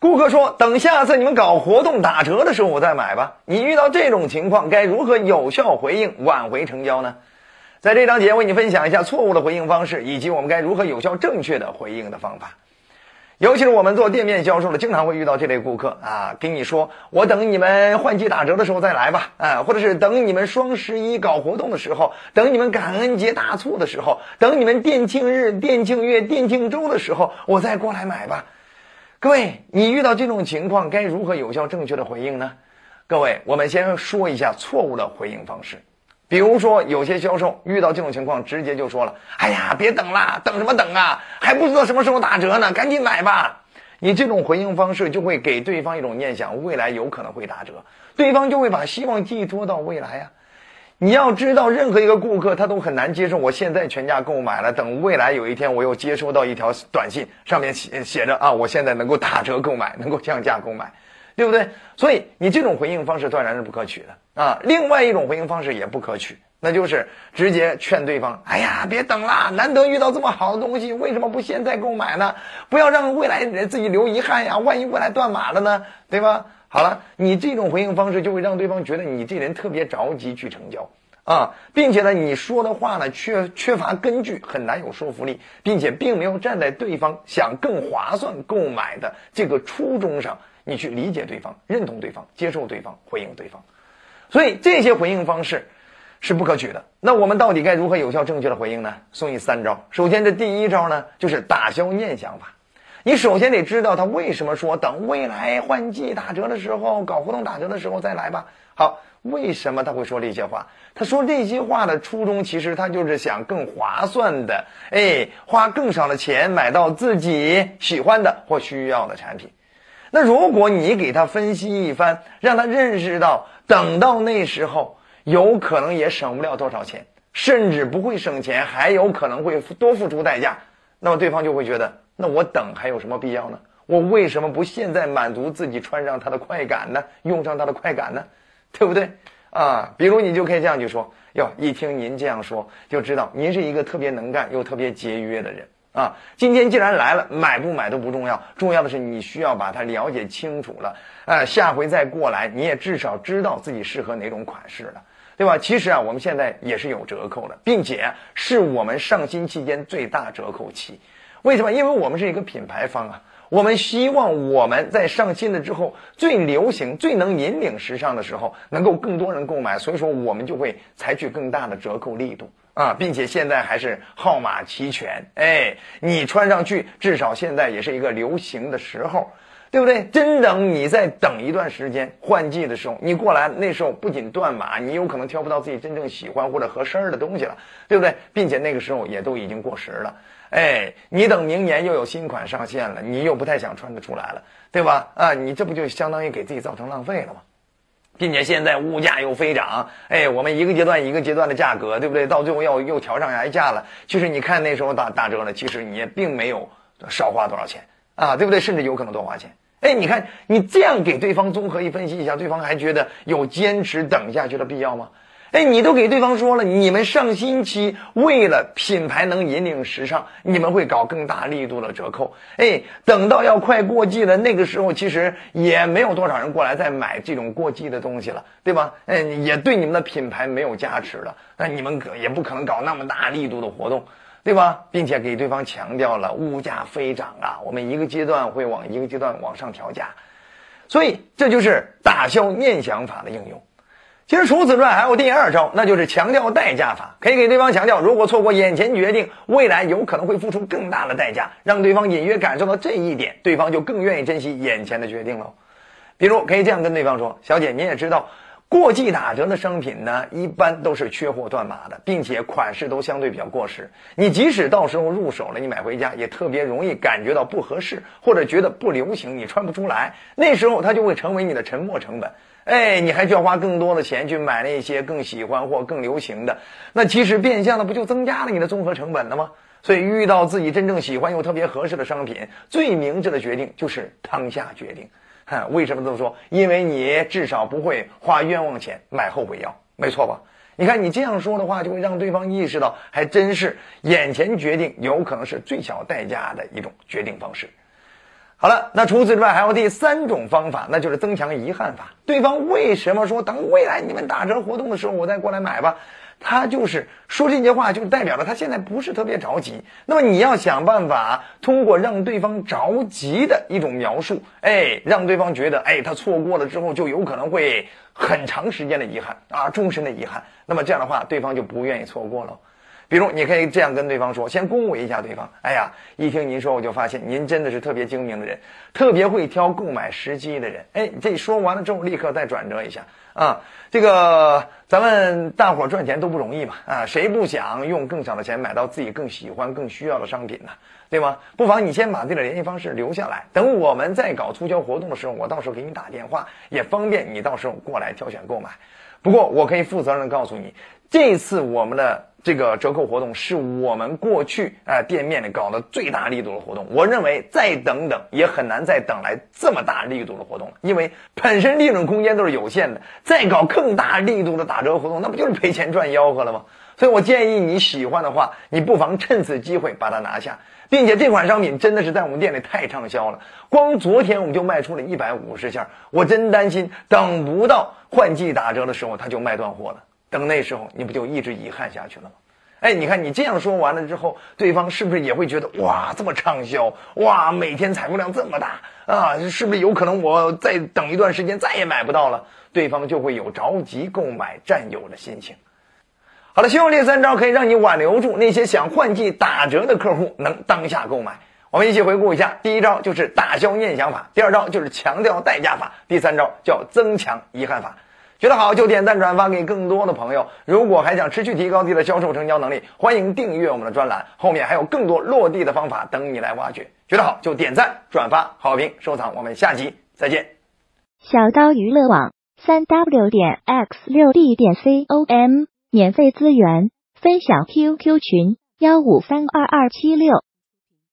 顾客说：“等下次你们搞活动打折的时候我再买吧。”你遇到这种情况该如何有效回应挽回成交呢？在这章节为你分享一下错误的回应方式，以及我们该如何有效正确的回应的方法。尤其是我们做店面销售的，经常会遇到这类顾客啊，跟你说：“我等你们换季打折的时候再来吧。”啊，或者是等你们双十一搞活动的时候，等你们感恩节大促的时候，等你们店庆日、店庆月、店庆周的时候，我再过来买吧。各位，你遇到这种情况该如何有效正确的回应呢？各位，我们先说一下错误的回应方式。比如说，有些销售遇到这种情况，直接就说了：“哎呀，别等了，等什么等啊？还不知道什么时候打折呢，赶紧买吧！”你这种回应方式就会给对方一种念想，未来有可能会打折，对方就会把希望寄托到未来呀。你要知道，任何一个顾客他都很难接受，我现在全价购买了，等未来有一天我又接收到一条短信，上面写写着啊，我现在能够打折购买，能够降价购买。对不对？所以你这种回应方式断然是不可取的啊。另外一种回应方式也不可取，那就是直接劝对方：“哎呀，别等了，难得遇到这么好的东西，为什么不现在购买呢？不要让未来人自己留遗憾呀，万一未来断码了呢？对吧？”好了，你这种回应方式就会让对方觉得你这人特别着急去成交啊，并且呢，你说的话呢缺缺乏根据，很难有说服力，并且并没有站在对方想更划算购买的这个初衷上。你去理解对方，认同对方，接受对方，回应对方，所以这些回应方式是不可取的。那我们到底该如何有效正确的回应呢？送你三招。首先，这第一招呢，就是打消念想法。你首先得知道他为什么说等未来换季打折的时候，搞活动打折的时候再来吧。好，为什么他会说这些话？他说这些话的初衷，其实他就是想更划算的，哎，花更少的钱买到自己喜欢的或需要的产品。那如果你给他分析一番，让他认识到，等到那时候有可能也省不了多少钱，甚至不会省钱，还有可能会多付出代价，那么对方就会觉得，那我等还有什么必要呢？我为什么不现在满足自己穿上它的快感呢？用上它的快感呢？对不对？啊，比如你就可以这样去说，哟，一听您这样说，就知道您是一个特别能干又特别节约的人。啊，今天既然来了，买不买都不重要，重要的是你需要把它了解清楚了。呃，下回再过来，你也至少知道自己适合哪种款式了，对吧？其实啊，我们现在也是有折扣的，并且是我们上新期间最大折扣期。为什么？因为我们是一个品牌方啊，我们希望我们在上新的之后，最流行、最能引领时尚的时候，能够更多人购买，所以说我们就会采取更大的折扣力度。啊，并且现在还是号码齐全，哎，你穿上去至少现在也是一个流行的时候，对不对？真等你再等一段时间换季的时候，你过来那时候不仅断码，你有可能挑不到自己真正喜欢或者合身的东西了，对不对？并且那个时候也都已经过时了，哎，你等明年又有新款上线了，你又不太想穿得出来了，对吧？啊，你这不就相当于给自己造成浪费了吗？并且现在物价又飞涨，哎，我们一个阶段一个阶段的价格，对不对？到最后要又调上来价了。其实你看那时候打打折了，其实你也并没有少花多少钱啊，对不对？甚至有可能多花钱。哎，你看你这样给对方综合一分析一下，对方还觉得有坚持等下去的必要吗？哎，你都给对方说了，你们上新期为了品牌能引领时尚，你们会搞更大力度的折扣。哎，等到要快过季了，那个时候其实也没有多少人过来再买这种过季的东西了，对吧？嗯，也对你们的品牌没有加持了。那你们可也不可能搞那么大力度的活动，对吧？并且给对方强调了物价飞涨啊，我们一个阶段会往一个阶段往上调价，所以这就是打消念想法的应用。其实除此之外还有第二招，那就是强调代价法。可以给对方强调，如果错过眼前决定，未来有可能会付出更大的代价，让对方隐约感受到这一点，对方就更愿意珍惜眼前的决定了。比如可以这样跟对方说：“小姐，您也知道，过季打折的商品呢，一般都是缺货断码的，并且款式都相对比较过时。你即使到时候入手了，你买回家也特别容易感觉到不合适，或者觉得不流行，你穿不出来。那时候它就会成为你的沉没成本。”哎，你还需要花更多的钱去买那些更喜欢或更流行的，那其实变相的不就增加了你的综合成本了吗？所以遇到自己真正喜欢又特别合适的商品，最明智的决定就是当下决定。为什么这么说？因为你至少不会花冤枉钱买后悔药，没错吧？你看你这样说的话，就会让对方意识到，还真是眼前决定有可能是最小代价的一种决定方式。好了，那除此之外还有第三种方法，那就是增强遗憾法。对方为什么说等未来你们打折活动的时候我再过来买吧？他就是说这些话，就代表了他现在不是特别着急。那么你要想办法通过让对方着急的一种描述，哎，让对方觉得，哎，他错过了之后就有可能会很长时间的遗憾啊，终身的遗憾。那么这样的话，对方就不愿意错过了。比如，你可以这样跟对方说，先恭维一下对方。哎呀，一听您说，我就发现您真的是特别精明的人，特别会挑购买时机的人。哎，这说完了之后，立刻再转折一下啊，这个咱们大伙赚钱都不容易嘛啊，谁不想用更少的钱买到自己更喜欢、更需要的商品呢？对吗？不妨你先把自己的联系方式留下来，等我们在搞促销活动的时候，我到时候给你打电话，也方便你到时候过来挑选购买。不过，我可以负责任的告诉你，这次我们的。这个折扣活动是我们过去啊店面里搞的最大力度的活动。我认为再等等也很难再等来这么大力度的活动了，因为本身利润空间都是有限的，再搞更大力度的打折活动，那不就是赔钱赚吆喝了吗？所以我建议你喜欢的话，你不妨趁此机会把它拿下，并且这款商品真的是在我们店里太畅销了，光昨天我们就卖出了一百五十件，我真担心等不到换季打折的时候他就卖断货了。等那时候，你不就一直遗憾下去了吗？哎，你看你这样说完了之后，对方是不是也会觉得哇，这么畅销，哇，每天采购量这么大啊，是不是有可能我再等一段时间再也买不到了？对方就会有着急购买占有的心情。好了，希望这三招可以让你挽留住那些想换季打折的客户，能当下购买。我们一起回顾一下：第一招就是打消念想法，第二招就是强调代价法，第三招叫增强遗憾法。觉得好就点赞转发给更多的朋友。如果还想持续提高自己的销售成交能力，欢迎订阅我们的专栏，后面还有更多落地的方法等你来挖掘。觉得好就点赞转发好评收藏，我们下期再见。小刀娱乐网三 w 点 x 六 d 点 com 免费资源分享 QQ 群幺五三二二七六。